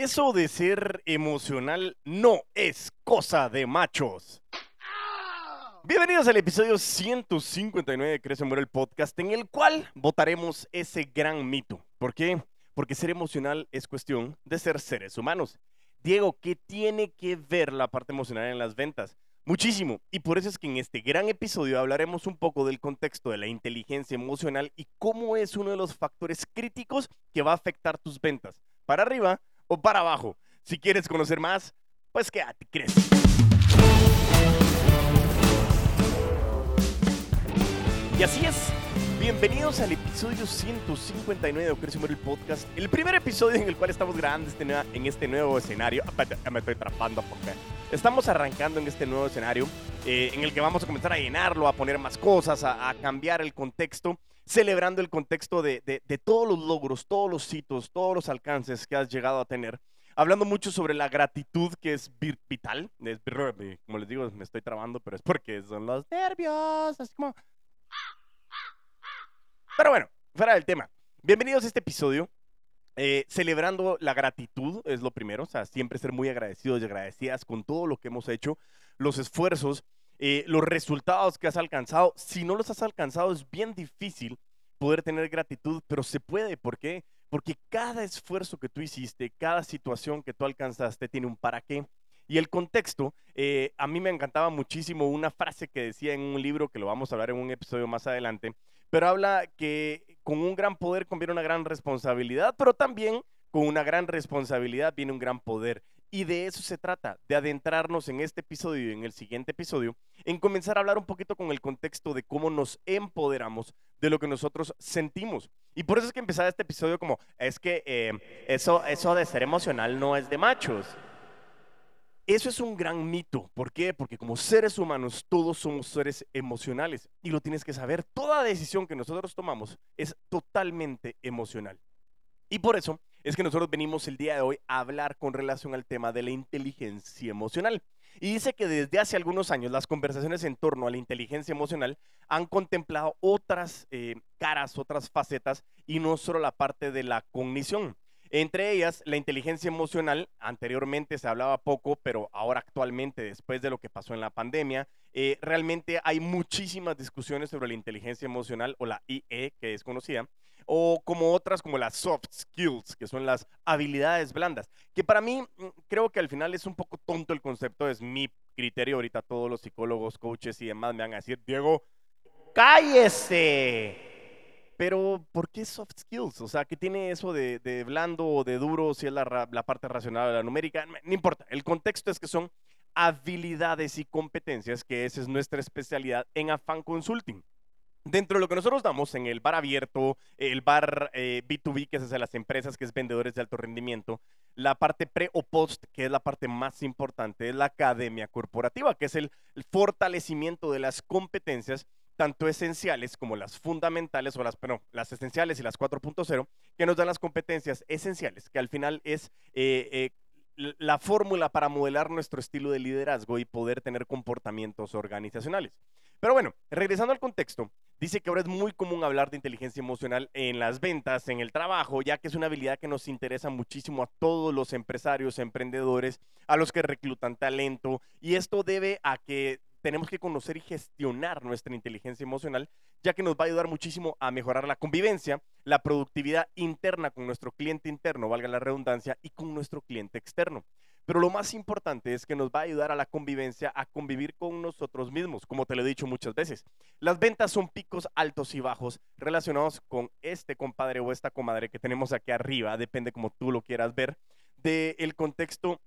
Eso de ser emocional no es cosa de machos. Bienvenidos al episodio 159 de Crece Muere el podcast, en el cual votaremos ese gran mito. ¿Por qué? Porque ser emocional es cuestión de ser seres humanos. Diego, ¿qué tiene que ver la parte emocional en las ventas? Muchísimo. Y por eso es que en este gran episodio hablaremos un poco del contexto de la inteligencia emocional y cómo es uno de los factores críticos que va a afectar tus ventas, para arriba o para abajo. Si quieres conocer más, pues quédate, crees. Y así es. Bienvenidos al episodio 159 de Ocrecio el Podcast. El primer episodio en el cual estamos grabando este en este nuevo escenario. Ah, me estoy atrapando porque estamos arrancando en este nuevo escenario eh, en el que vamos a comenzar a llenarlo, a poner más cosas, a, cambiar el contexto, celebrando el contexto de, de, todos los logros, todos los hitos, todos los alcances que has llegado a tener. Hablando mucho sobre la gratitud que es vital. Es, como les digo, me estoy trabando, pero es porque son los nervios. Así como pero bueno, fuera del tema. Bienvenidos a este episodio. Eh, celebrando la gratitud es lo primero, o sea, siempre ser muy agradecidos y agradecidas con todo lo que hemos hecho, los esfuerzos, eh, los resultados que has alcanzado. Si no los has alcanzado es bien difícil poder tener gratitud, pero se puede. ¿Por qué? Porque cada esfuerzo que tú hiciste, cada situación que tú alcanzaste tiene un para qué. Y el contexto, eh, a mí me encantaba muchísimo una frase que decía en un libro que lo vamos a hablar en un episodio más adelante, pero habla que con un gran poder conviene una gran responsabilidad, pero también con una gran responsabilidad viene un gran poder. Y de eso se trata, de adentrarnos en este episodio y en el siguiente episodio, en comenzar a hablar un poquito con el contexto de cómo nos empoderamos de lo que nosotros sentimos. Y por eso es que empezaba este episodio como, es que eh, eso, eso de ser emocional no es de machos. Eso es un gran mito. ¿Por qué? Porque como seres humanos todos somos seres emocionales y lo tienes que saber. Toda decisión que nosotros tomamos es totalmente emocional. Y por eso es que nosotros venimos el día de hoy a hablar con relación al tema de la inteligencia emocional. Y dice que desde hace algunos años las conversaciones en torno a la inteligencia emocional han contemplado otras eh, caras, otras facetas y no solo la parte de la cognición. Entre ellas, la inteligencia emocional, anteriormente se hablaba poco, pero ahora actualmente, después de lo que pasó en la pandemia, eh, realmente hay muchísimas discusiones sobre la inteligencia emocional o la IE, que es conocida, o como otras como las soft skills, que son las habilidades blandas, que para mí mm, creo que al final es un poco tonto el concepto, es mi criterio, ahorita todos los psicólogos, coaches y demás me van a decir, Diego, cállese pero, ¿por qué soft skills? O sea, ¿qué tiene eso de, blando o de duro si es la, parte racional de la numérica? No importa. El contexto es que son habilidades y competencias, que esa es nuestra especialidad en Afan Consulting. Dentro de lo que nosotros damos en el bar abierto, el bar B2B, eh, que es hacia las empresas, que es vendedores de alto rendimiento, la parte pre o post, que es la parte más importante, es la academia corporativa, que es el fortalecimiento de las competencias tanto esenciales como las fundamentales o las, las esenciales y las 4.0, que nos dan las competencias esenciales, que al final es eh, eh, la fórmula para modelar nuestro estilo de liderazgo y poder tener comportamientos organizacionales. Pero bueno, regresando al contexto, dice que ahora es muy común hablar de inteligencia emocional en las ventas, en el trabajo, ya que es una habilidad que nos interesa muchísimo a todos los empresarios, emprendedores, a los que reclutan talento, y esto debe a que tenemos que conocer y gestionar nuestra inteligencia emocional, ya que nos va a ayudar muchísimo a mejorar la convivencia, la productividad interna con nuestro cliente interno, valga la redundancia, y con nuestro cliente externo. Pero lo más importante es que nos va a ayudar a la convivencia, a convivir con nosotros mismos, como te lo he dicho muchas veces. Las ventas son picos altos y bajos relacionados con este compadre o esta comadre que tenemos aquí arriba, depende como tú lo quieras ver, del contexto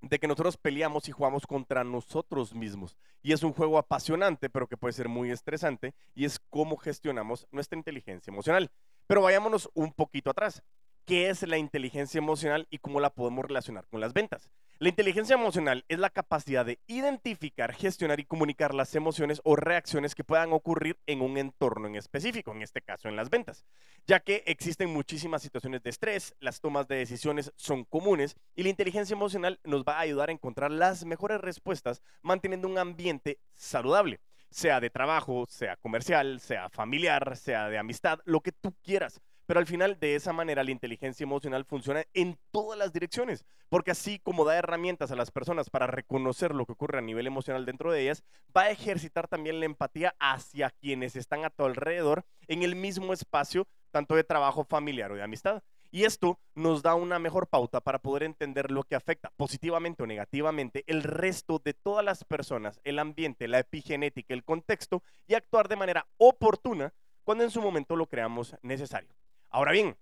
de que nosotros peleamos y jugamos contra nosotros mismos. Y es un juego apasionante, pero que puede ser muy estresante, y es cómo gestionamos nuestra inteligencia emocional. Pero vayámonos un poquito atrás. ¿Qué es la inteligencia emocional y cómo la podemos relacionar con las ventas? La inteligencia emocional es la capacidad de identificar, gestionar y comunicar las emociones o reacciones que puedan ocurrir en un entorno en específico, en este caso en las ventas, ya que existen muchísimas situaciones de estrés, las tomas de decisiones son comunes y la inteligencia emocional nos va a ayudar a encontrar las mejores respuestas manteniendo un ambiente saludable sea de trabajo, sea comercial, sea familiar, sea de amistad, lo que tú quieras pero al final de esa manera la inteligencia emocional funciona en todas las direcciones, porque así como da herramientas a las personas para reconocer lo que ocurre a nivel emocional dentro de ellas, va a ejercitar también la empatía hacia quienes están a tu alrededor en el mismo espacio, tanto de trabajo familiar o de amistad. Y esto nos da una mejor pauta para poder entender lo que afecta positivamente o negativamente el resto de todas las personas, el ambiente, la epigenética, el contexto y actuar de manera oportuna cuando en su momento lo creamos necesario. Ahora bien,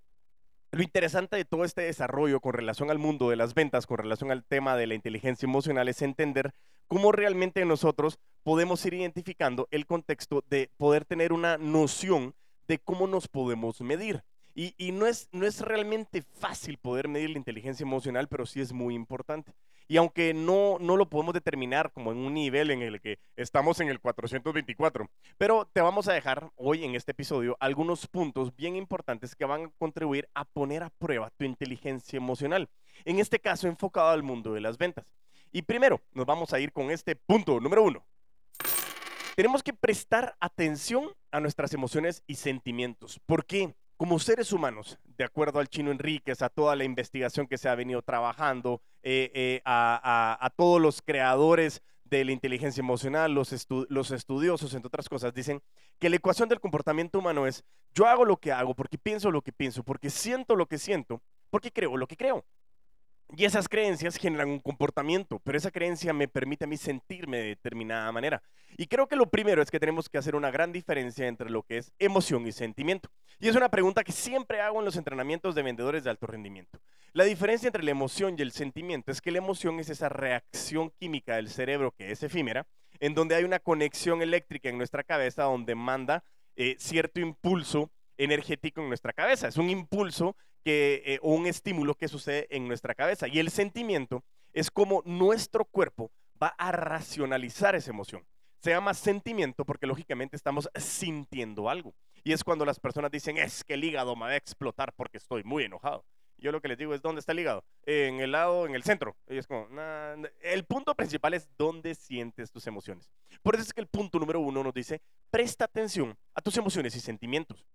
lo interesante de todo este desarrollo con relación al mundo de las ventas, con relación al tema de la inteligencia emocional, es entender cómo realmente nosotros podemos ir identificando el contexto de poder tener una noción de cómo nos podemos medir. Y, no, es, no es realmente fácil poder medir la inteligencia emocional, pero sí es muy importante. Y aunque no, no lo podemos determinar como en un nivel en el que estamos en el 424, pero te vamos a dejar hoy en este episodio algunos puntos bien importantes que van a contribuir a poner a prueba tu inteligencia emocional. En este caso, enfocado al mundo de las ventas. Y primero, nos vamos a ir con este punto número uno. Tenemos que prestar atención a nuestras emociones y sentimientos. ¿Por qué? como seres humanos, de acuerdo al chino Enríquez, a toda la investigación que se ha venido trabajando, eh, eh, a, todos los creadores de la inteligencia emocional, los, los estudiosos, entre otras cosas, dicen que la ecuación del comportamiento humano es yo hago lo que hago porque pienso lo que pienso, porque siento lo que siento, porque creo lo que creo. Y esas creencias generan un comportamiento, pero esa creencia me permite a mí sentirme de determinada manera. Y creo que lo primero es que tenemos que hacer una gran diferencia entre lo que es emoción y sentimiento. Y es una pregunta que siempre hago en los entrenamientos de vendedores de alto rendimiento. La diferencia entre la emoción y el sentimiento es que la emoción es esa reacción química del cerebro que es efímera, en donde hay una conexión eléctrica en nuestra cabeza donde manda eh, cierto impulso energético en nuestra cabeza. Es un impulso que, eh, un estímulo que sucede en nuestra cabeza. Y el sentimiento es como nuestro cuerpo va a racionalizar esa emoción. Se llama sentimiento porque lógicamente estamos sintiendo algo. Y es cuando las personas dicen, es que el hígado me va a explotar porque estoy muy enojado. Yo lo que les digo es, ¿dónde está el hígado? en el lado, en el centro. Y como, el punto principal es dónde sientes tus emociones. Por eso es que el punto número uno nos dice, presta atención a tus emociones y sentimientos.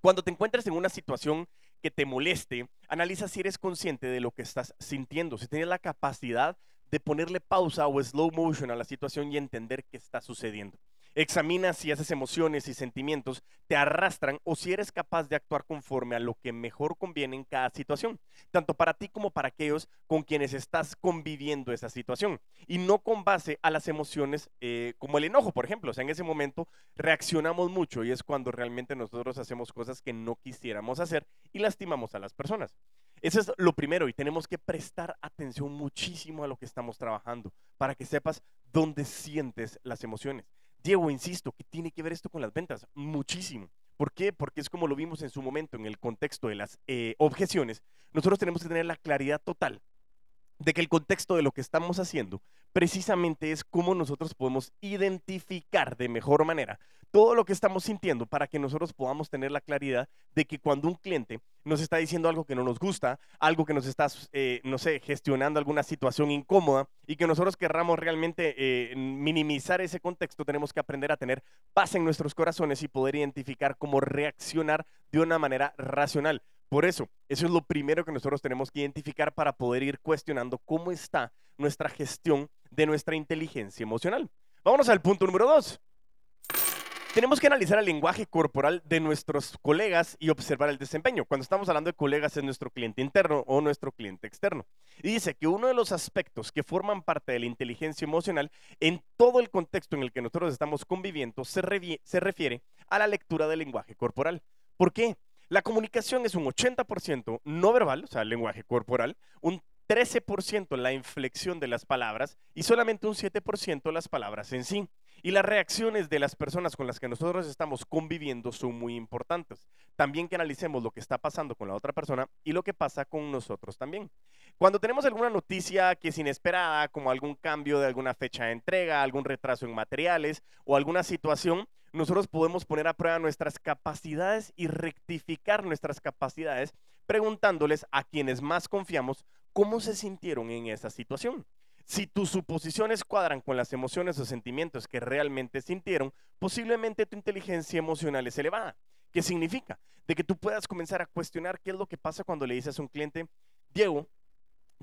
Cuando te encuentres en una situación que te moleste, analiza si eres consciente de lo que estás sintiendo, si tienes la capacidad de ponerle pausa o slow motion a la situación y entender qué está sucediendo. Examina si esas emociones y sentimientos te arrastran o si eres capaz de actuar conforme a lo que mejor conviene en cada situación, tanto para ti como para aquellos con quienes estás conviviendo esa situación, y no con base a las emociones eh, como el enojo, por ejemplo. O sea, en ese momento reaccionamos mucho y es cuando realmente nosotros hacemos cosas que no quisiéramos hacer y lastimamos a las personas. Eso es lo primero y tenemos que prestar atención muchísimo a lo que estamos trabajando para que sepas dónde sientes las emociones. Diego, insisto, ¿qué tiene que ver esto con las ventas? Muchísimo. ¿Por qué? Porque es como lo vimos en su momento en el contexto de las eh, objeciones. Nosotros tenemos que tener la claridad total de que el contexto de lo que estamos haciendo precisamente es cómo nosotros podemos identificar de mejor manera todo lo que estamos sintiendo para que nosotros podamos tener la claridad de que cuando un cliente nos está diciendo algo que no nos gusta, algo que nos está, eh, no sé, gestionando alguna situación incómoda y que nosotros querramos realmente eh, minimizar ese contexto, tenemos que aprender a tener paz en nuestros corazones y poder identificar cómo reaccionar de una manera racional. Por eso, eso es lo primero que nosotros tenemos que identificar para poder ir cuestionando cómo está nuestra gestión de nuestra inteligencia emocional. Vámonos al punto número dos. Tenemos que analizar el lenguaje corporal de nuestros colegas y observar el desempeño. Cuando estamos hablando de colegas es nuestro cliente interno o nuestro cliente externo. Y dice que uno de los aspectos que forman parte de la inteligencia emocional en todo el contexto en el que nosotros estamos conviviendo se, se refiere a la lectura del lenguaje corporal. ¿Por qué? La comunicación es un 80% no verbal, o sea, lenguaje corporal, un 13% la inflexión de las palabras y solamente un 7% las palabras en sí. Y las reacciones de las personas con las que nosotros estamos conviviendo son muy importantes. También que analicemos lo que está pasando con la otra persona y lo que pasa con nosotros también. Cuando tenemos alguna noticia que es inesperada, como algún cambio de alguna fecha de entrega, algún retraso en materiales o alguna situación, nosotros podemos poner a prueba nuestras capacidades y rectificar nuestras capacidades preguntándoles a quienes más confiamos cómo se sintieron en esa situación. Si tus suposiciones cuadran con las emociones o sentimientos que realmente sintieron, posiblemente tu inteligencia emocional es elevada. ¿Qué significa? De que tú puedas comenzar a cuestionar qué es lo que pasa cuando le dices a un cliente, Diego,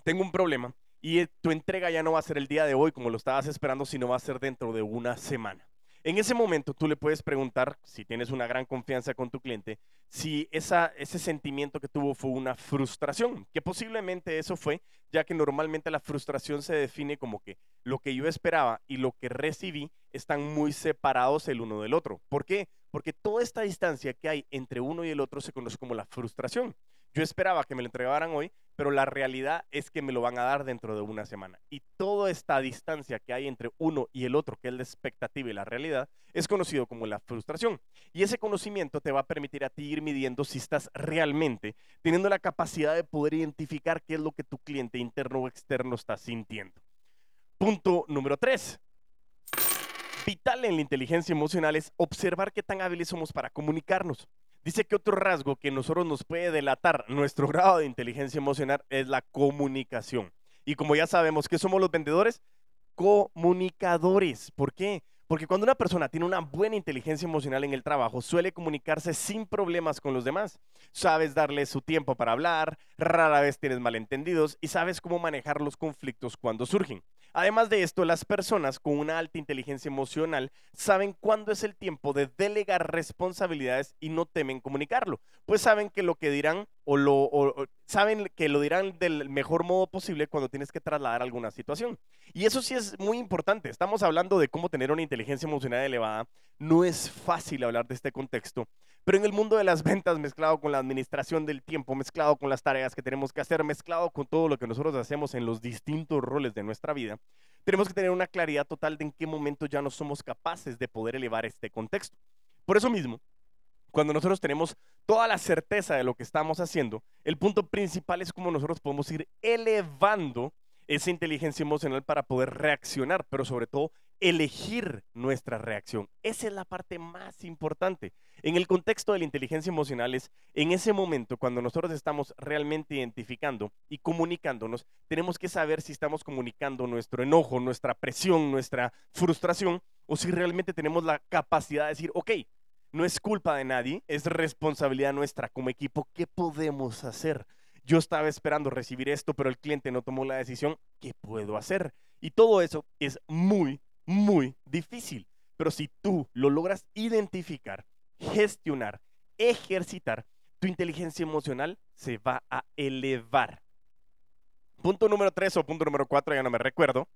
tengo un problema y tu entrega ya no va a ser el día de hoy como lo estabas esperando, sino va a ser dentro de una semana. En ese momento tú le puedes preguntar, si tienes una gran confianza con tu cliente, si ese sentimiento que tuvo fue una frustración, que posiblemente eso fue, ya que normalmente la frustración se define como que lo que yo esperaba y lo que recibí están muy separados el uno del otro. ¿Por qué? Porque toda esta distancia que hay entre uno y el otro se conoce como la frustración. Yo esperaba que me lo entregaran hoy, pero la realidad es que me lo van a dar dentro de una semana. Y toda esta distancia que hay entre uno y el otro, que es la expectativa y la realidad, es conocido como la frustración. Y ese conocimiento te va a permitir a ti ir midiendo si estás realmente teniendo la capacidad de poder identificar qué es lo que tu cliente interno o externo está sintiendo. Punto número tres. Vital en la inteligencia emocional es observar qué tan hábiles somos para comunicarnos. Dice que otro rasgo que nosotros nos puede delatar nuestro grado de inteligencia emocional es la comunicación. Y como ya sabemos que somos los vendedores, comunicadores. ¿Por qué? Porque cuando una persona tiene una buena inteligencia emocional en el trabajo, suele comunicarse sin problemas con los demás. Sabes darle su tiempo para hablar, rara vez tienes malentendidos y sabes cómo manejar los conflictos cuando surgen. Además de esto, las personas con una alta inteligencia emocional saben cuándo es el tiempo de delegar responsabilidades y no temen comunicarlo, pues saben que lo que dirán o lo saben que lo dirán del mejor modo posible cuando tienes que trasladar alguna situación. Y eso sí es muy importante. Estamos hablando de cómo tener una inteligencia emocional elevada. No es fácil hablar de este contexto, pero en el mundo de las ventas, mezclado con la administración del tiempo, mezclado con las tareas que tenemos que hacer, mezclado con todo lo que nosotros hacemos en los distintos roles de nuestra vida, tenemos que tener una claridad total de en qué momento ya no somos capaces de poder elevar este contexto. Por eso mismo, cuando nosotros tenemos toda la certeza de lo que estamos haciendo, el punto principal es cómo nosotros podemos ir elevando esa inteligencia emocional para poder reaccionar, pero sobre todo elegir nuestra reacción. Esa es la parte más importante. En el contexto de la inteligencia emocional es en ese momento cuando nosotros estamos realmente identificando y comunicándonos, tenemos que saber si estamos comunicando nuestro enojo, nuestra presión, nuestra frustración, o si realmente tenemos la capacidad de decir, ok, no es culpa de nadie, es responsabilidad nuestra como equipo, ¿qué podemos hacer? Yo estaba esperando recibir esto, pero el cliente no tomó la decisión, ¿qué puedo hacer? Y todo eso es muy, muy difícil. Pero si tú lo logras identificar, gestionar, ejercitar, tu inteligencia emocional se va a elevar. Punto número tres o punto número cuatro, ya no me recuerdo.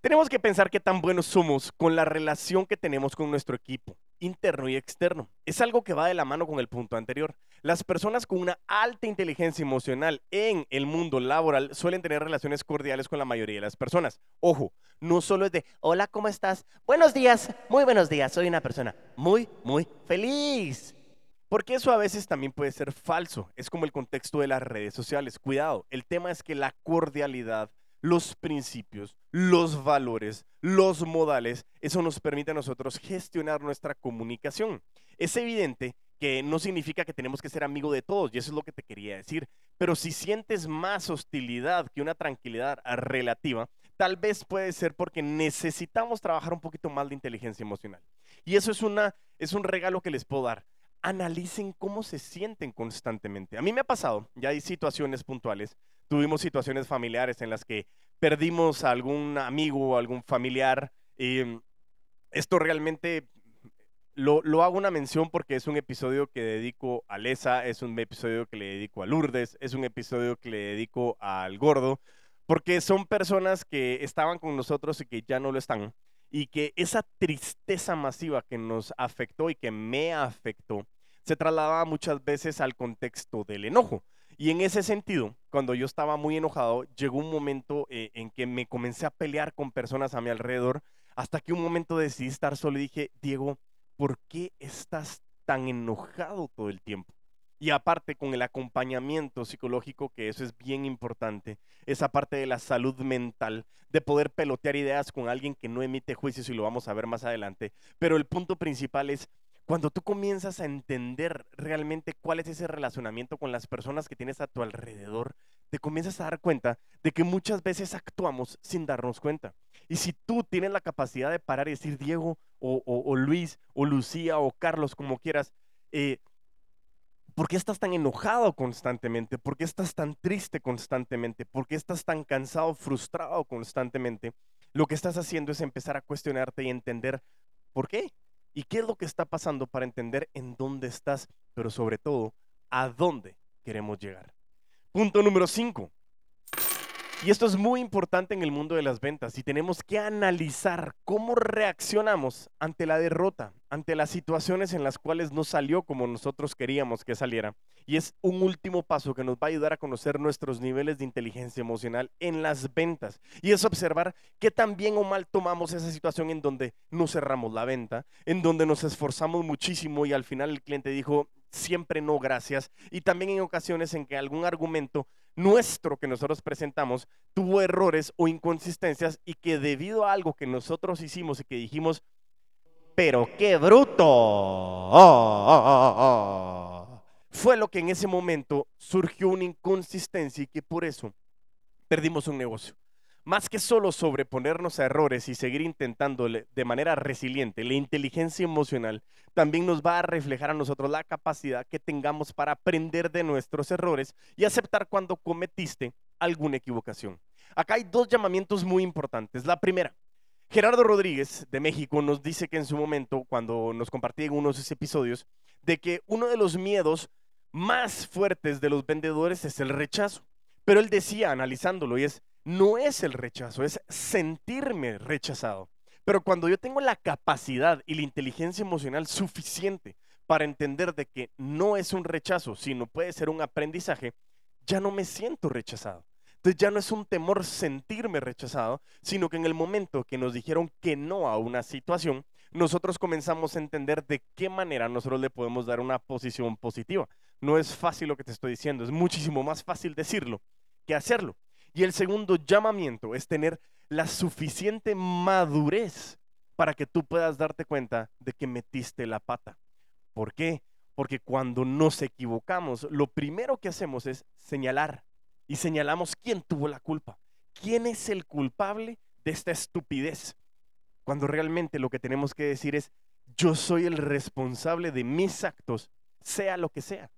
Tenemos que pensar qué tan buenos somos con la relación que tenemos con nuestro equipo, interno y externo. Es algo que va de la mano con el punto anterior. Las personas con una alta inteligencia emocional en el mundo laboral suelen tener relaciones cordiales con la mayoría de las personas. Ojo, no solo es de, hola, ¿cómo estás? Buenos días, muy buenos días, soy una persona muy, muy feliz. Porque eso a veces también puede ser falso. Es como el contexto de las redes sociales. Cuidado, el tema es que la cordialidad los principios, los valores, los modales, eso nos permite a nosotros gestionar nuestra comunicación. Es evidente que no significa que tenemos que ser amigo de todos, y eso es lo que te quería decir, pero si sientes más hostilidad que una tranquilidad relativa, tal vez puede ser porque necesitamos trabajar un poquito más de inteligencia emocional. Y eso es, una, es un regalo que les puedo dar. Analicen cómo se sienten constantemente. A mí me ha pasado, ya hay situaciones puntuales, tuvimos situaciones familiares en las que perdimos a algún amigo o algún familiar. y esto realmente lo, hago una mención porque es un episodio que dedico a Lesa, es un episodio que le dedico a Lourdes, es un episodio que le dedico al gordo, porque son personas que estaban con nosotros y que ya no lo están. Y que esa tristeza masiva que nos afectó y que me afectó se trasladaba muchas veces al contexto del enojo. Y en ese sentido, cuando yo estaba muy enojado, llegó un momento eh, en que me comencé a pelear con personas a mi alrededor, hasta que un momento decidí estar solo y dije, Diego, ¿por qué estás tan enojado todo el tiempo? Y aparte con el acompañamiento psicológico, que eso es bien importante, esa parte de la salud mental, de poder pelotear ideas con alguien que no emite juicios y lo vamos a ver más adelante. Pero el punto principal es cuando tú comienzas a entender realmente cuál es ese relacionamiento con las personas que tienes a tu alrededor, te comienzas a dar cuenta de que muchas veces actuamos sin darnos cuenta. Y si tú tienes la capacidad de parar y decir, Diego, o, Luis, o Lucía, o Carlos, como quieras, eh, ¿por qué estás tan enojado constantemente? ¿Por qué estás tan triste constantemente? ¿Por qué estás tan cansado, frustrado constantemente? Lo que estás haciendo es empezar a cuestionarte y entender por qué y qué es lo que está pasando para entender en dónde estás, pero sobre todo, a dónde queremos llegar. Punto número 5. Y esto es muy importante en el mundo de las ventas y tenemos que analizar cómo reaccionamos ante la derrota, ante las situaciones en las cuales no salió como nosotros queríamos que saliera. Y es un último paso que nos va a ayudar a conocer nuestros niveles de inteligencia emocional en las ventas. Y es observar qué tan bien o mal tomamos esa situación en donde no cerramos la venta, en donde nos esforzamos muchísimo y al final el cliente dijo, siempre no, gracias. Y también en ocasiones en que algún argumento nuestro que nosotros presentamos tuvo errores o inconsistencias y que debido a algo que nosotros hicimos y que dijimos, pero qué bruto, fue lo que en ese momento surgió una inconsistencia y que por eso perdimos un negocio. Más que solo sobreponernos a errores y seguir intentándole de manera resiliente, la inteligencia emocional también nos va a reflejar a nosotros la capacidad que tengamos para aprender de nuestros errores y aceptar cuando cometiste alguna equivocación. Acá hay dos llamamientos muy importantes. La primera, Gerardo Rodríguez de México nos dice que en su momento, cuando nos compartía en unos de esos episodios, de que uno de los miedos más fuertes de los vendedores es el rechazo. Pero él decía, analizándolo, y es, no es el rechazo, es sentirme rechazado. Pero cuando yo tengo la capacidad y la inteligencia emocional suficiente para entender de que no es un rechazo, sino puede ser un aprendizaje, ya no me siento rechazado. Entonces ya no es un temor sentirme rechazado, sino que en el momento que nos dijeron que no a una situación, nosotros comenzamos a entender de qué manera nosotros le podemos dar una posición positiva. No es fácil lo que te estoy diciendo, es muchísimo más fácil decirlo que hacerlo. Y el segundo llamamiento es tener la suficiente madurez para que tú puedas darte cuenta de que metiste la pata. ¿Por qué? Porque cuando nos equivocamos, lo primero que hacemos es señalar y señalamos quién tuvo la culpa. ¿Quién es el culpable de esta estupidez? Cuando realmente lo que tenemos que decir es, yo soy el responsable de mis actos, sea lo que sea.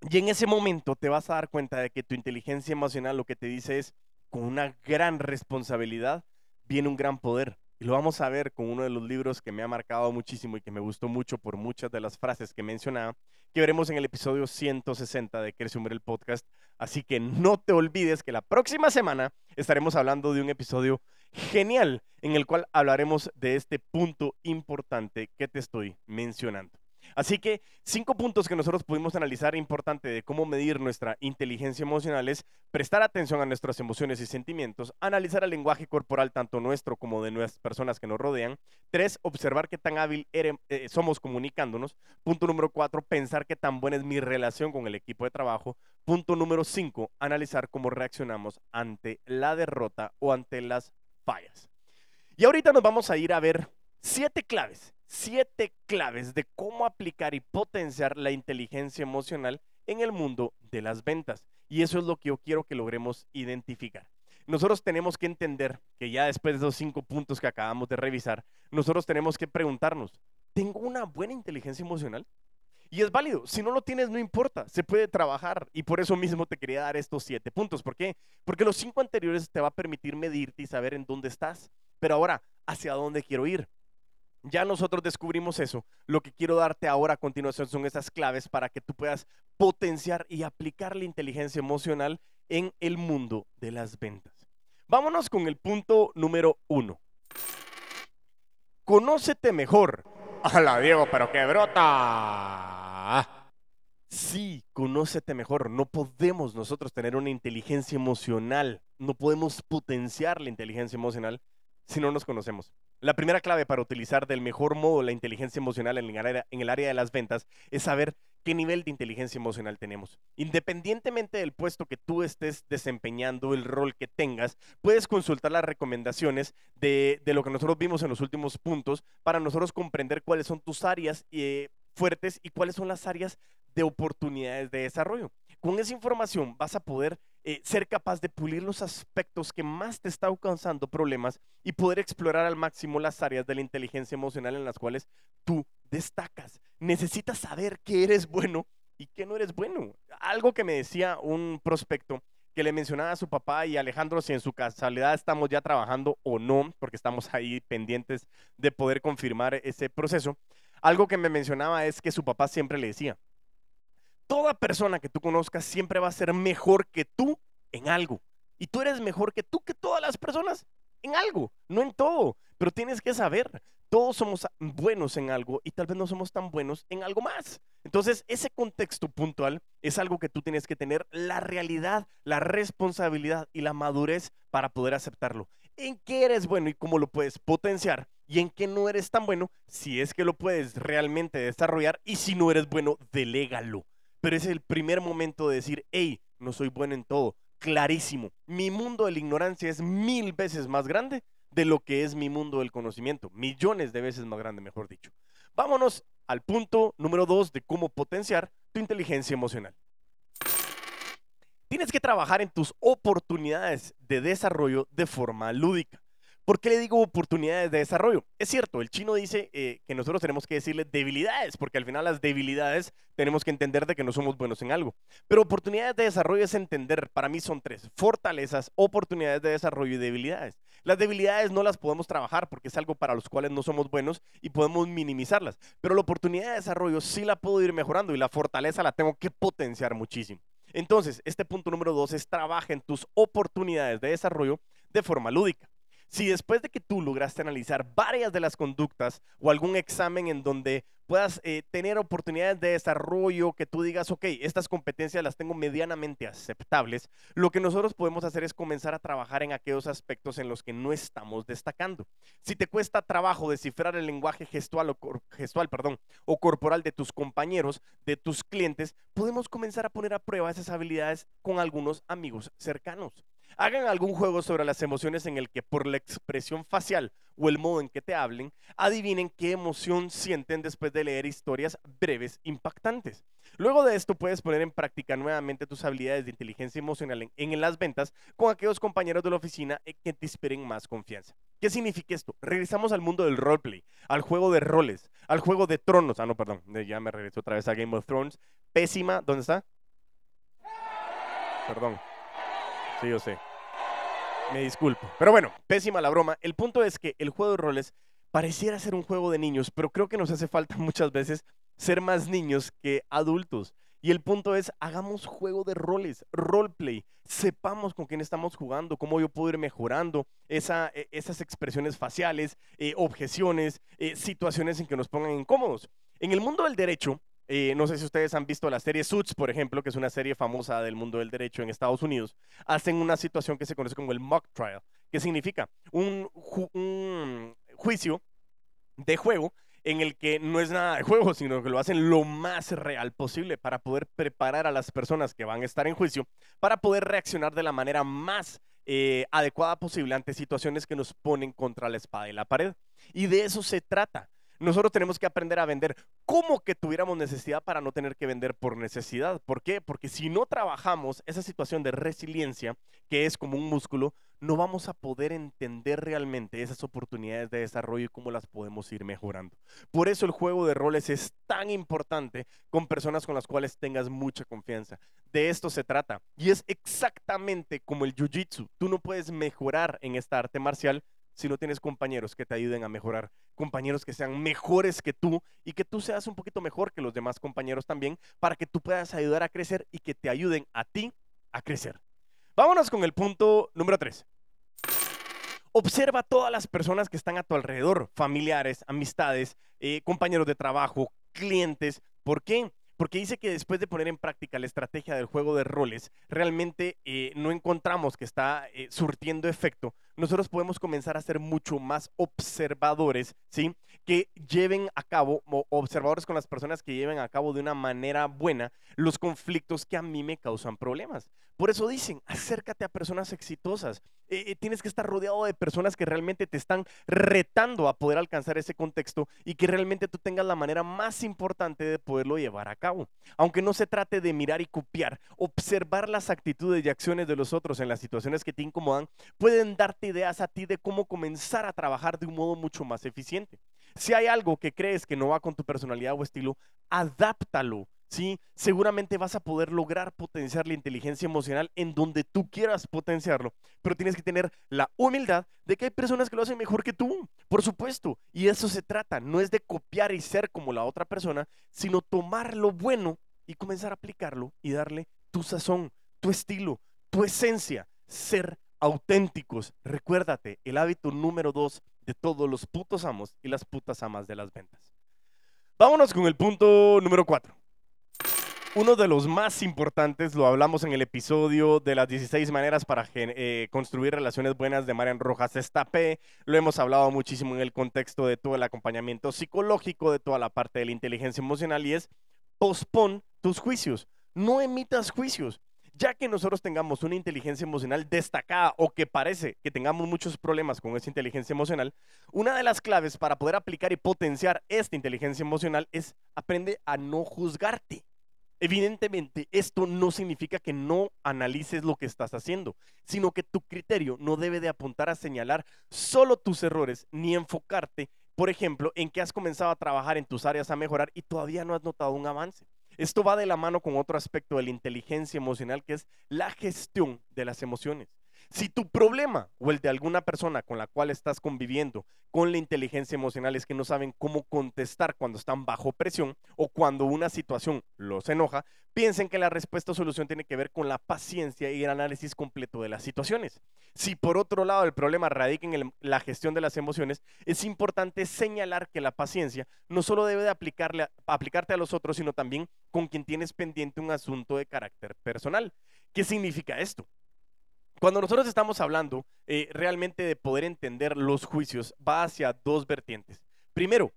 Y en ese momento te vas a dar cuenta de que tu inteligencia emocional lo que te dice es, con una gran responsabilidad viene un gran poder. Y lo vamos a ver con uno de los libros que me ha marcado muchísimo y que me gustó mucho por muchas de las frases que mencionaba, que veremos en el episodio 160 de Crece Hombre el Podcast. Así que no te olvides que la próxima semana estaremos hablando de un episodio genial en el cual hablaremos de este punto importante que te estoy mencionando. Así que cinco puntos que nosotros pudimos analizar importante de cómo medir nuestra inteligencia emocional es prestar atención a nuestras emociones y sentimientos, analizar el lenguaje corporal tanto nuestro como de nuestras personas que nos rodean. Tres, observar qué tan hábil eh, somos comunicándonos. Punto número cuatro, pensar qué tan buena es mi relación con el equipo de trabajo. Punto número cinco, analizar cómo reaccionamos ante la derrota o ante las fallas. Y ahorita nos vamos a ir a ver siete claves siete claves de cómo aplicar y potenciar la inteligencia emocional en el mundo de las ventas. Y eso es lo que yo quiero que logremos identificar. Nosotros tenemos que entender que ya después de esos cinco puntos que acabamos de revisar, nosotros tenemos que preguntarnos, ¿tengo una buena inteligencia emocional? Y es válido, si no lo tienes no importa, se puede trabajar y por eso mismo te quería dar estos siete puntos. ¿Por qué? Porque los cinco anteriores te va a permitir medirte y saber en dónde estás, pero ahora, ¿hacia dónde quiero ir? Ya nosotros descubrimos eso. Lo que quiero darte ahora a continuación son esas claves para que tú puedas potenciar y aplicar la inteligencia emocional en el mundo de las ventas. Vámonos con el punto número uno. Conócete mejor. Hola Diego, pero qué brota. Sí, conócete mejor. No podemos nosotros tener una inteligencia emocional. No podemos potenciar la inteligencia emocional si no nos conocemos. La primera clave para utilizar del mejor modo la inteligencia emocional en el, área, en el área de las ventas es saber qué nivel de inteligencia emocional tenemos. Independientemente del puesto que tú estés desempeñando, el rol que tengas, puedes consultar las recomendaciones de, lo que nosotros vimos en los últimos puntos para nosotros comprender cuáles son tus áreas eh, fuertes y cuáles son las áreas de oportunidades de desarrollo. Con esa información vas a poder eh, ser capaz de pulir los aspectos que más te están causando problemas y poder explorar al máximo las áreas de la inteligencia emocional en las cuales tú destacas. Necesitas saber que eres bueno y que no eres bueno. Algo que me decía un prospecto que le mencionaba a su papá y Alejandro si en su casualidad estamos ya trabajando o no, porque estamos ahí pendientes de poder confirmar ese proceso. Algo que me mencionaba es que su papá siempre le decía, toda persona que tú conozcas siempre va a ser mejor que tú en algo. Y tú eres mejor que tú, que todas las personas en algo, no en todo. Pero tienes que saber, todos somos buenos en algo y tal vez no somos tan buenos en algo más. Entonces, ese contexto puntual es algo que tú tienes que tener la realidad, la responsabilidad y la madurez para poder aceptarlo. En qué eres bueno y cómo lo puedes potenciar y en qué no eres tan bueno, si es que lo puedes realmente desarrollar y si no eres bueno, delégalo. Pero es el primer momento de decir, hey, no soy bueno en todo. Clarísimo, mi mundo de la ignorancia es mil veces más grande de lo que es mi mundo del conocimiento. Millones de veces más grande, mejor dicho. Vámonos al punto número dos de cómo potenciar tu inteligencia emocional. Tienes que trabajar en tus oportunidades de desarrollo de forma lúdica. ¿Por qué le digo oportunidades de desarrollo? Es cierto, el chino dice eh, que nosotros tenemos que decirle debilidades, porque al final las debilidades tenemos que entender de que no somos buenos en algo. Pero oportunidades de desarrollo es entender, para mí son tres, fortalezas, oportunidades de desarrollo y debilidades. Las debilidades no las podemos trabajar porque es algo para los cuales no somos buenos y podemos minimizarlas. Pero la oportunidad de desarrollo sí la puedo ir mejorando y la fortaleza la tengo que potenciar muchísimo. Entonces, este punto número dos es trabaja en tus oportunidades de desarrollo de forma lúdica. Si después de que tú lograste analizar varias de las conductas o algún examen en donde puedas eh, tener oportunidades de desarrollo, que tú digas, ok, estas competencias las tengo medianamente aceptables, lo que nosotros podemos hacer es comenzar a trabajar en aquellos aspectos en los que no estamos destacando. Si te cuesta trabajo descifrar el lenguaje gestual o, corporal de tus compañeros, de tus clientes, podemos comenzar a poner a prueba esas habilidades con algunos amigos cercanos. Hagan algún juego sobre las emociones en el que por la expresión facial o el modo en que te hablen, adivinen qué emoción sienten después de leer historias breves impactantes. Luego de esto puedes poner en práctica nuevamente tus habilidades de inteligencia emocional en, las ventas con aquellos compañeros de la oficina eh, que te inspiren más confianza. ¿Qué significa esto? Regresamos al mundo del roleplay, al juego de roles, al juego de tronos. Ah, no, perdón, ya me regreso otra vez a Game of Thrones. Pésima, ¿dónde está? Perdón. Sí, yo sé. Me disculpo. Pero bueno, pésima la broma. El punto es que el juego de roles pareciera ser un juego de niños, pero creo que nos hace falta muchas veces ser más niños que adultos. Y el punto es, hagamos juego de roles, roleplay. Sepamos con quién estamos jugando, cómo yo puedo ir mejorando e, esas expresiones faciales, eh, objeciones, eh, situaciones en que nos pongan incómodos. En el mundo del derecho, eh, no sé si ustedes han visto la serie Suits, por ejemplo, que es una serie famosa del mundo del derecho en Estados Unidos. Hacen una situación que se conoce como el mock trial, que significa un, juicio de juego en el que no es nada de juego, sino que lo hacen lo más real posible para poder preparar a las personas que van a estar en juicio para poder reaccionar de la manera más eh, adecuada posible ante situaciones que nos ponen contra la espada y la pared. Y de eso se trata. Nosotros tenemos que aprender a vender como que tuviéramos necesidad para no tener que vender por necesidad. ¿Por qué? Porque si no trabajamos esa situación de resiliencia, que es como un músculo, no vamos a poder entender realmente esas oportunidades de desarrollo y cómo las podemos ir mejorando. Por eso el juego de roles es tan importante con personas con las cuales tengas mucha confianza. De esto se trata. Y es exactamente como el Jiu-Jitsu. Tú no puedes mejorar en esta arte marcial si no tienes compañeros que te ayuden a mejorar, compañeros que sean mejores que tú y que tú seas un poquito mejor que los demás compañeros también, para que tú puedas ayudar a crecer y que te ayuden a ti a crecer. Vámonos con el punto número 3. Observa todas las personas que están a tu alrededor, familiares, amistades, eh, compañeros de trabajo, clientes. ¿Por qué? Porque dice que después de poner en práctica la estrategia del juego de roles, realmente eh, no encontramos que está eh, surtiendo efecto nosotros podemos comenzar a ser mucho más observadores, ¿sí? Que lleven a cabo, observadores con las personas que lleven a cabo de una manera buena los conflictos que a mí me causan problemas. Por eso dicen, acércate a personas exitosas. Eh, eh, tienes que estar rodeado de personas que realmente te están retando a poder alcanzar ese contexto y que realmente tú tengas la manera más importante de poderlo llevar a cabo. Aunque no se trate de mirar y copiar, observar las actitudes y acciones de los otros en las situaciones que te incomodan pueden darte ideas a ti de cómo comenzar a trabajar de un modo mucho más eficiente. Si hay algo que crees que no va con tu personalidad o estilo, adáptalo. ¿Sí? Seguramente vas a poder lograr potenciar la inteligencia emocional en donde tú quieras potenciarlo, pero tienes que tener la humildad de que hay personas que lo hacen mejor que tú, por supuesto, y eso se trata, no es de copiar y ser como la otra persona, sino tomar lo bueno y comenzar a aplicarlo y darle tu sazón, tu estilo, tu esencia, ser auténticos. Recuérdate, el hábito número dos de todos los putos amos y las putas amas de las ventas. Vámonos con el punto número cuatro. Uno de los más importantes, lo hablamos en el episodio de las 16 maneras para eh, construir relaciones buenas de Marian Rojas Estapé. Lo hemos hablado muchísimo en el contexto de todo el acompañamiento psicológico, de toda la parte de la inteligencia emocional y es pospon tus juicios. No emitas juicios. Ya que nosotros tengamos una inteligencia emocional destacada o que parece que tengamos muchos problemas con esa inteligencia emocional, una de las claves para poder aplicar y potenciar esta inteligencia emocional es aprende a no juzgarte. Evidentemente, esto no significa que no analices lo que estás haciendo, sino que tu criterio no debe de apuntar a señalar solo tus errores ni enfocarte, por ejemplo, en que has comenzado a trabajar en tus áreas a mejorar y todavía no has notado un avance. Esto va de la mano con otro aspecto de la inteligencia emocional que es la gestión de las emociones. Si tu problema o el de alguna persona con la cual estás conviviendo con la inteligencia emocional es que no saben cómo contestar cuando están bajo presión o cuando una situación los enoja, piensen que la respuesta o solución tiene que ver con la paciencia y el análisis completo de las situaciones. Si por otro lado el problema radica en la gestión de las emociones, es importante señalar que la paciencia no solo debe de aplicarte a los otros, sino también con quien tienes pendiente un asunto de carácter personal. ¿Qué significa esto? Cuando nosotros estamos hablando eh, realmente de poder entender los juicios, va hacia dos vertientes. Primero,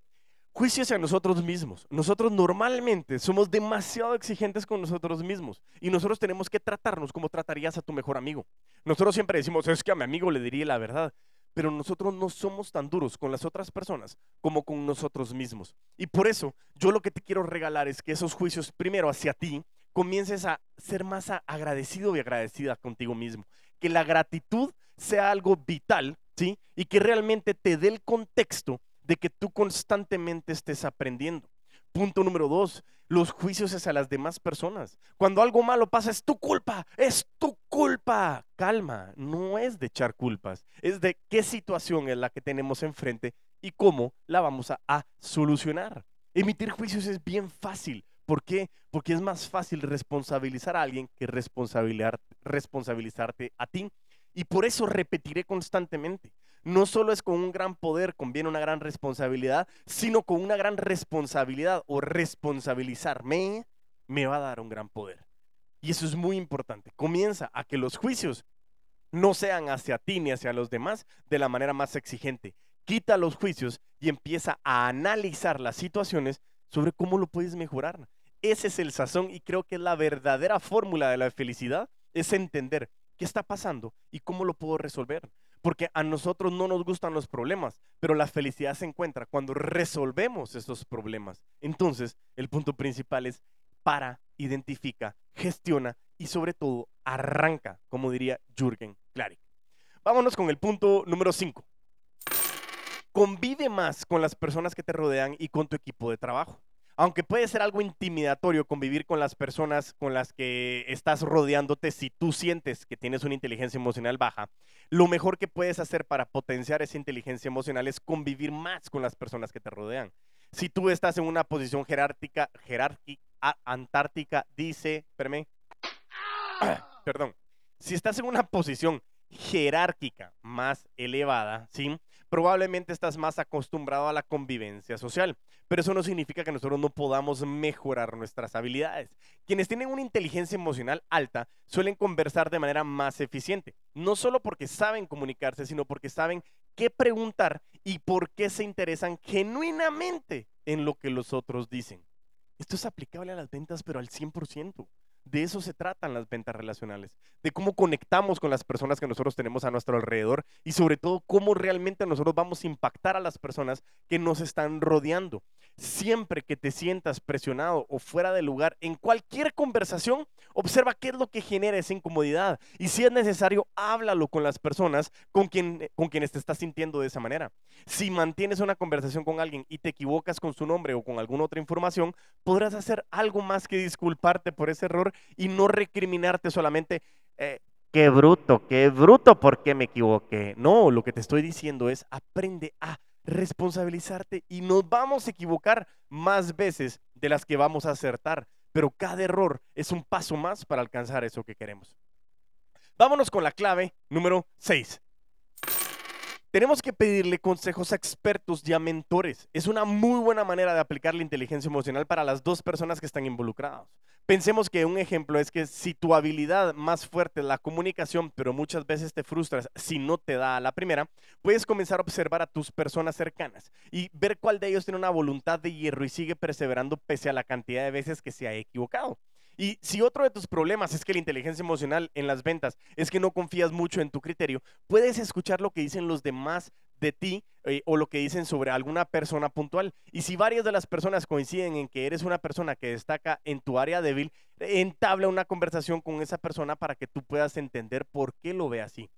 juicio hacia nosotros mismos. Nosotros normalmente somos demasiado exigentes con nosotros mismos y nosotros tenemos que tratarnos como tratarías a tu mejor amigo. Nosotros siempre decimos, es que a mi amigo le diría la verdad, pero nosotros no somos tan duros con las otras personas como con nosotros mismos. Y por eso yo lo que te quiero regalar es que esos juicios primero hacia ti comiences a ser más agradecido y agradecida contigo mismo que la gratitud sea algo vital, ¿sí? Y que realmente te dé el contexto de que tú constantemente estés aprendiendo. Punto número dos, los juicios hacia las demás personas. Cuando algo malo pasa, es tu culpa, es tu culpa. Calma, no es de echar culpas, es de qué situación es la que tenemos enfrente y cómo la vamos a, a solucionar. Emitir juicios es bien fácil. ¿Por qué? Porque es más fácil responsabilizar a alguien que responsabilizarte a ti. Y por eso repetiré constantemente. No solo es con un gran poder conviene una gran responsabilidad, sino con una gran responsabilidad o responsabilizarme me va a dar un gran poder. Y eso es muy importante. Comienza a que los juicios no sean hacia ti ni hacia los demás de la manera más exigente. Quita los juicios y empieza a analizar las situaciones sobre cómo lo puedes mejorar. Ese es el sazón y creo que la verdadera fórmula de la felicidad, es entender qué está pasando y cómo lo puedo resolver. Porque a nosotros no nos gustan los problemas, pero la felicidad se encuentra cuando resolvemos esos problemas. Entonces, el punto principal es para, identifica, gestiona y sobre todo arranca, como diría Jürgen Klarik. Vámonos con el punto número 5. Convive más con las personas que te rodean y con tu equipo de trabajo aunque puede ser algo intimidatorio convivir con las personas con las que estás rodeándote si tú sientes que tienes una inteligencia emocional baja, lo mejor que puedes hacer para potenciar esa inteligencia emocional es convivir más con las personas que te rodean. Si tú estás en una posición jerárquica, jerárquica antártica, dice, espérame, perdón, si estás en una posición jerárquica más elevada, ¿sí? Probablemente estás más acostumbrado a la convivencia social, pero eso no significa que nosotros no podamos mejorar nuestras habilidades. Quienes tienen una inteligencia emocional alta suelen conversar de manera más eficiente, no solo porque saben comunicarse, sino porque saben qué preguntar y por qué se interesan genuinamente en lo que los otros dicen. Esto es aplicable a las ventas, pero al 100%. De eso se tratan las ventas relacionales, de cómo conectamos con las personas que nosotros tenemos a nuestro alrededor y sobre todo cómo realmente nosotros vamos a impactar a las personas que nos están rodeando. Siempre que te sientas presionado o fuera de lugar en cualquier conversación, observa qué es lo que genera esa incomodidad y si es necesario, háblalo con las personas con, quien, con quienes te estás sintiendo de esa manera. Si mantienes una conversación con alguien y te equivocas con su nombre o con alguna otra información, podrás hacer algo más que disculparte por ese error y no recriminarte solamente. Eh, qué bruto, qué bruto, ¿por qué me equivoqué? No, lo que te estoy diciendo es aprende a responsabilizarte y nos vamos a equivocar más veces de las que vamos a acertar, pero cada error es un paso más para alcanzar eso que queremos. Vámonos con la clave número 6. Tenemos que pedirle consejos a expertos y a mentores. Es una muy buena manera de aplicar la inteligencia emocional para las dos personas que están involucradas. Pensemos que un ejemplo es que si tu habilidad más fuerte es la comunicación, pero muchas veces te frustras si no te da a la primera, puedes comenzar a observar a tus personas cercanas y ver cuál de ellos tiene una voluntad de hierro y sigue perseverando pese a la cantidad de veces que se ha equivocado. Y si otro de tus problemas es que la inteligencia emocional en las ventas es que no confías mucho en tu criterio, puedes escuchar lo que dicen los demás de ti eh, o lo que dicen sobre alguna persona puntual. Y si varias de las personas coinciden en que eres una persona que destaca en tu área débil, entabla una conversación con esa persona para que tú puedas entender por qué lo ve así.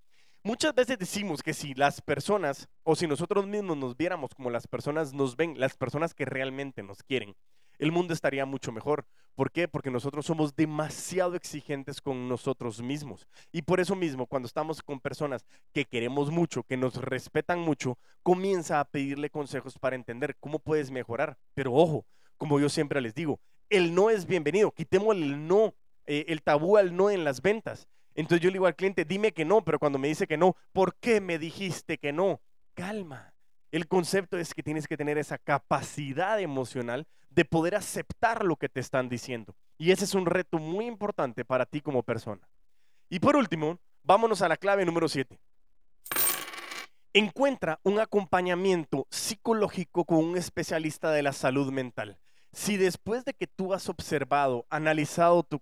Muchas veces decimos que si las personas o si nosotros mismos nos viéramos como las personas nos ven, las personas que realmente nos quieren, el mundo estaría mucho mejor. ¿Por qué? Porque nosotros somos demasiado exigentes con nosotros mismos. Y por eso mismo, cuando estamos con personas que queremos mucho, que nos respetan mucho, comienza a pedirle consejos para entender cómo puedes mejorar. Pero ojo, como yo siempre les digo, el no es bienvenido. Quitemos el no, eh, el tabú al no en las ventas. Entonces yo le digo al cliente, dime que no, pero cuando me dice que no, ¿por qué me dijiste que no? Calma. El concepto es que tienes que tener esa capacidad emocional de poder aceptar lo que te están diciendo. Y ese es un reto muy importante para ti como persona. Y por último, vámonos a la clave número 7. Encuentra un acompañamiento psicológico con un especialista de la salud mental. Si después de que tú has observado, analizado tu,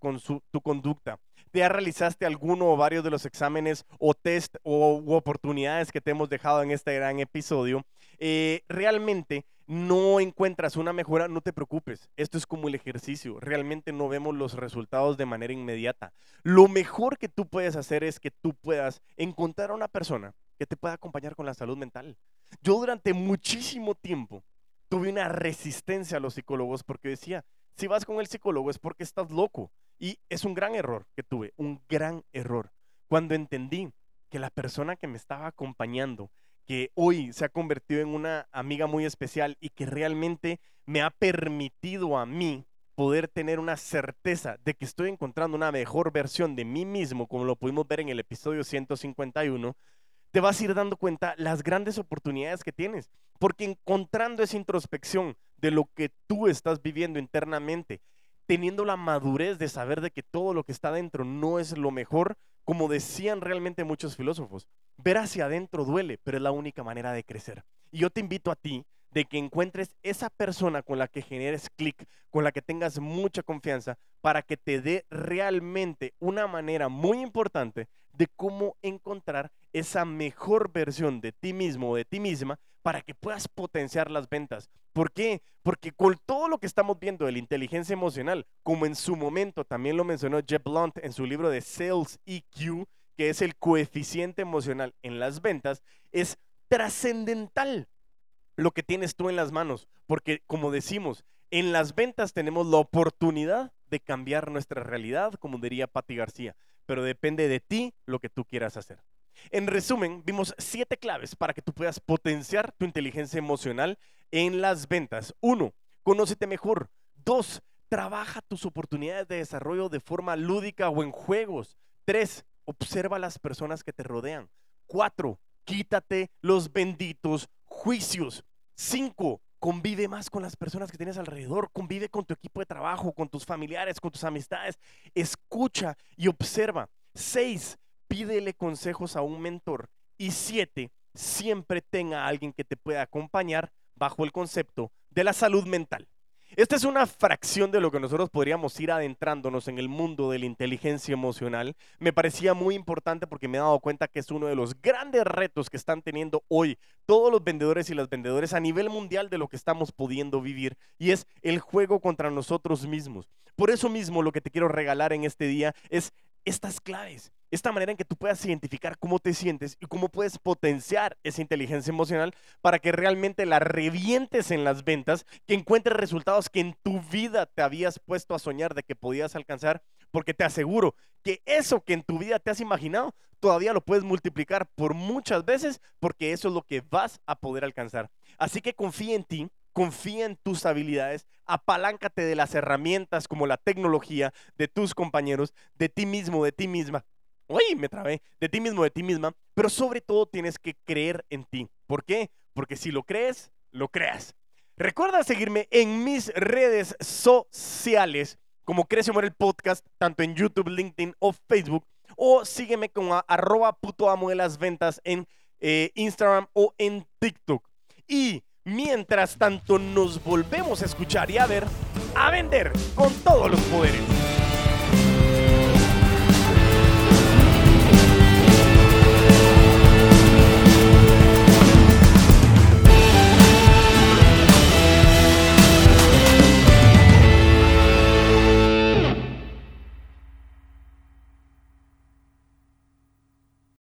tu conducta, ya realizaste alguno o varios de los exámenes o test o oportunidades que te hemos dejado en este gran episodio, eh, realmente no encuentras una mejora, no te preocupes. Esto es como el ejercicio. Realmente no vemos los resultados de manera inmediata. Lo mejor que tú puedes hacer es que tú puedas encontrar a una persona que te pueda acompañar con la salud mental. Yo durante muchísimo tiempo tuve una resistencia a los psicólogos porque decía, si vas con el psicólogo es porque estás loco. Y es un gran error que tuve, un gran error. Cuando entendí que la persona que me estaba acompañando, que hoy se ha convertido en una amiga muy especial y que realmente me ha permitido a mí poder tener una certeza de que estoy encontrando una mejor versión de mí mismo, como lo pudimos ver en el episodio 151, te vas a ir dando cuenta las grandes oportunidades que tienes, porque encontrando esa introspección de lo que tú estás viviendo internamente, teniendo la madurez de saber de que todo lo que está dentro no es lo mejor, como decían realmente muchos filósofos. Ver hacia adentro duele, pero es la única manera de crecer. Y yo te invito a ti de que encuentres esa persona con la que generes clic, con la que tengas mucha confianza, para que te dé realmente una manera muy importante de cómo encontrar esa mejor versión de ti mismo o de ti misma para que puedas potenciar las ventas. ¿Por qué? Porque con todo lo que estamos viendo de la inteligencia emocional, como en su momento también lo mencionó Jeff Blunt en su libro de Sales EQ, que es el coeficiente emocional en las ventas, es trascendental lo que tienes tú en las manos. Porque como decimos, en las ventas tenemos la oportunidad de cambiar nuestra realidad, como diría Patti García, pero depende de ti lo que tú quieras hacer. En resumen, vimos siete claves para que tú puedas potenciar tu inteligencia emocional en las ventas. Uno, conócete mejor. Dos, trabaja tus oportunidades de desarrollo de forma lúdica o en juegos. Tres, observa a las personas que te rodean. Cuatro, quítate los benditos juicios. Cinco, convive más con las personas que tienes alrededor, convive con tu equipo de trabajo, con tus familiares, con tus amistades. Escucha y observa. Seis, pídele consejos a un mentor. Y siete, siempre tenga a alguien que te pueda acompañar bajo el concepto de la salud mental. Esta es una fracción de lo que nosotros podríamos ir adentrándonos en el mundo de la inteligencia emocional. Me parecía muy importante porque me he dado cuenta que es uno de los grandes retos que están teniendo hoy todos los vendedores y las vendedoras a nivel mundial de lo que estamos pudiendo vivir y es el juego contra nosotros mismos. Por eso mismo lo que te quiero regalar en este día es estas claves, esta manera en que tú puedas identificar cómo te sientes y cómo puedes potenciar esa inteligencia emocional para que realmente la revientes en las ventas, que encuentres resultados que en tu vida te habías puesto a soñar de que podías alcanzar, porque te aseguro que eso que en tu vida te has imaginado, todavía lo puedes multiplicar por muchas veces, porque eso es lo que vas a poder alcanzar. Así que confía en ti, confía en tus habilidades, apaláncate de las herramientas como la tecnología, de tus compañeros, de ti mismo, de ti misma. Uy, me trabé, de ti mismo, de ti misma, pero sobre todo tienes que creer en ti. ¿Por qué? Porque si lo crees, lo creas. Recuerda seguirme en mis redes sociales como Crece Muere el Podcast, tanto en YouTube, LinkedIn o Facebook, o sígueme como arroba puto amo de las ventas en eh, Instagram o en TikTok. Y Mientras tanto, nos volvemos a escuchar y a ver, a vender con todos los poderes.